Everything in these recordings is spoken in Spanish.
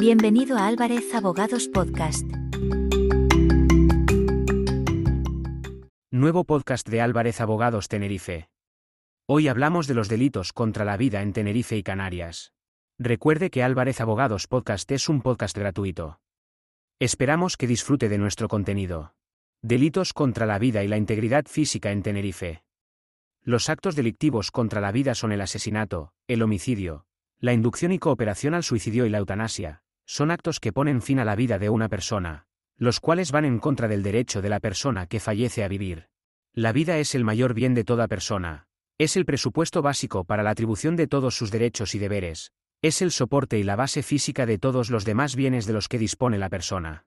Bienvenido a Álvarez Abogados Podcast. Nuevo podcast de Álvarez Abogados Tenerife. Hoy hablamos de los delitos contra la vida en Tenerife y Canarias. Recuerde que Álvarez Abogados Podcast es un podcast gratuito. Esperamos que disfrute de nuestro contenido. Delitos contra la vida y la integridad física en Tenerife. Los actos delictivos contra la vida son el asesinato, el homicidio, la inducción y cooperación al suicidio y la eutanasia, son actos que ponen fin a la vida de una persona, los cuales van en contra del derecho de la persona que fallece a vivir. La vida es el mayor bien de toda persona, es el presupuesto básico para la atribución de todos sus derechos y deberes, es el soporte y la base física de todos los demás bienes de los que dispone la persona.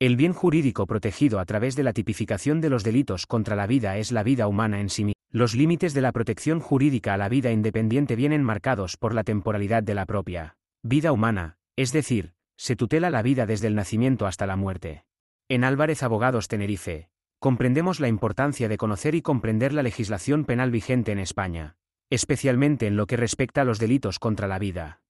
El bien jurídico protegido a través de la tipificación de los delitos contra la vida es la vida humana en sí misma. Los límites de la protección jurídica a la vida independiente vienen marcados por la temporalidad de la propia vida humana, es decir, se tutela la vida desde el nacimiento hasta la muerte. En Álvarez Abogados Tenerife, comprendemos la importancia de conocer y comprender la legislación penal vigente en España, especialmente en lo que respecta a los delitos contra la vida.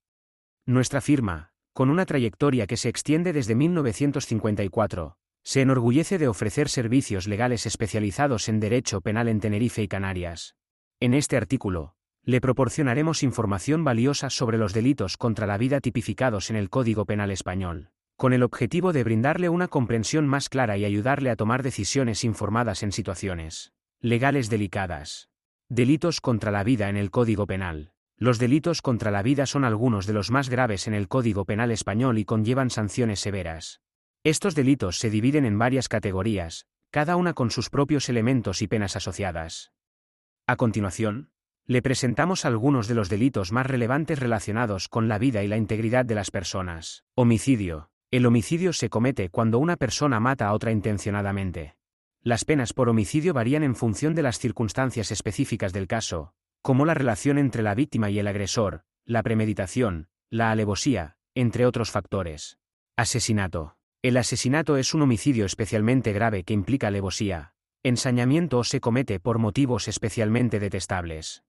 Nuestra firma, con una trayectoria que se extiende desde 1954, se enorgullece de ofrecer servicios legales especializados en derecho penal en Tenerife y Canarias. En este artículo, le proporcionaremos información valiosa sobre los delitos contra la vida tipificados en el Código Penal Español, con el objetivo de brindarle una comprensión más clara y ayudarle a tomar decisiones informadas en situaciones legales delicadas. Delitos contra la vida en el Código Penal. Los delitos contra la vida son algunos de los más graves en el Código Penal Español y conllevan sanciones severas. Estos delitos se dividen en varias categorías, cada una con sus propios elementos y penas asociadas. A continuación, le presentamos algunos de los delitos más relevantes relacionados con la vida y la integridad de las personas. Homicidio. El homicidio se comete cuando una persona mata a otra intencionadamente. Las penas por homicidio varían en función de las circunstancias específicas del caso, como la relación entre la víctima y el agresor, la premeditación, la alevosía, entre otros factores. Asesinato. El asesinato es un homicidio especialmente grave que implica alevosía, ensañamiento o se comete por motivos especialmente detestables.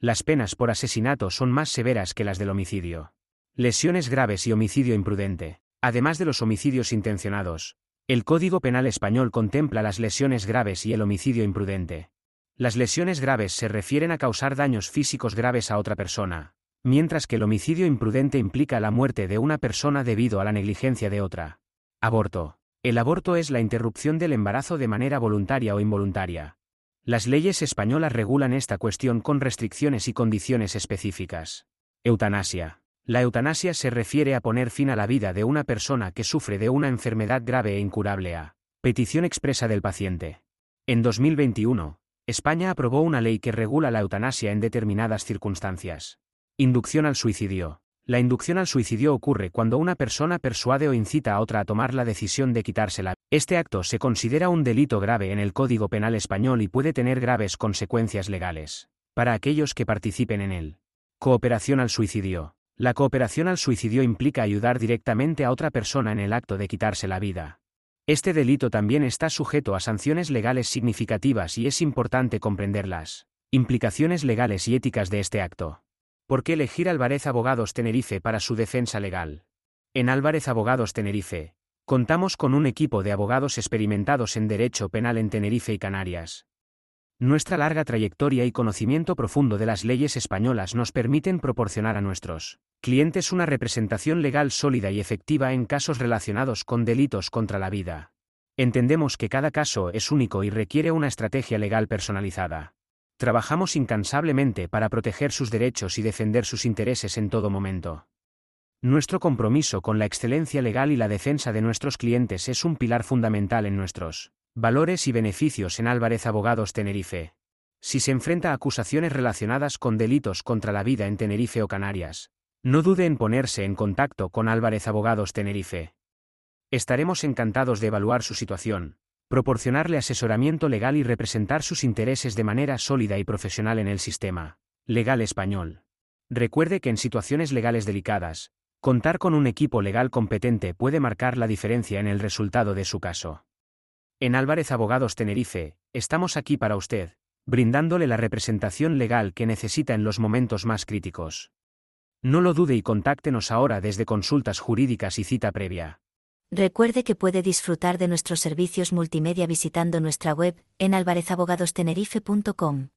Las penas por asesinato son más severas que las del homicidio. Lesiones graves y homicidio imprudente. Además de los homicidios intencionados, el Código Penal español contempla las lesiones graves y el homicidio imprudente. Las lesiones graves se refieren a causar daños físicos graves a otra persona, mientras que el homicidio imprudente implica la muerte de una persona debido a la negligencia de otra. Aborto. El aborto es la interrupción del embarazo de manera voluntaria o involuntaria. Las leyes españolas regulan esta cuestión con restricciones y condiciones específicas. Eutanasia. La eutanasia se refiere a poner fin a la vida de una persona que sufre de una enfermedad grave e incurable a petición expresa del paciente. En 2021, España aprobó una ley que regula la eutanasia en determinadas circunstancias. Inducción al suicidio. La inducción al suicidio ocurre cuando una persona persuade o incita a otra a tomar la decisión de quitársela. Este acto se considera un delito grave en el Código Penal español y puede tener graves consecuencias legales. Para aquellos que participen en él. Cooperación al suicidio. La cooperación al suicidio implica ayudar directamente a otra persona en el acto de quitarse la vida. Este delito también está sujeto a sanciones legales significativas y es importante comprender las implicaciones legales y éticas de este acto. ¿Por qué elegir Álvarez Abogados Tenerife para su defensa legal? En Álvarez Abogados Tenerife, contamos con un equipo de abogados experimentados en derecho penal en Tenerife y Canarias. Nuestra larga trayectoria y conocimiento profundo de las leyes españolas nos permiten proporcionar a nuestros clientes una representación legal sólida y efectiva en casos relacionados con delitos contra la vida. Entendemos que cada caso es único y requiere una estrategia legal personalizada. Trabajamos incansablemente para proteger sus derechos y defender sus intereses en todo momento. Nuestro compromiso con la excelencia legal y la defensa de nuestros clientes es un pilar fundamental en nuestros valores y beneficios en Álvarez Abogados Tenerife. Si se enfrenta a acusaciones relacionadas con delitos contra la vida en Tenerife o Canarias, no dude en ponerse en contacto con Álvarez Abogados Tenerife. Estaremos encantados de evaluar su situación, proporcionarle asesoramiento legal y representar sus intereses de manera sólida y profesional en el sistema legal español. Recuerde que en situaciones legales delicadas, contar con un equipo legal competente puede marcar la diferencia en el resultado de su caso. En Álvarez Abogados Tenerife, estamos aquí para usted, brindándole la representación legal que necesita en los momentos más críticos. No lo dude y contáctenos ahora desde consultas jurídicas y cita previa. Recuerde que puede disfrutar de nuestros servicios multimedia visitando nuestra web en alvarezabogadostenerife.com.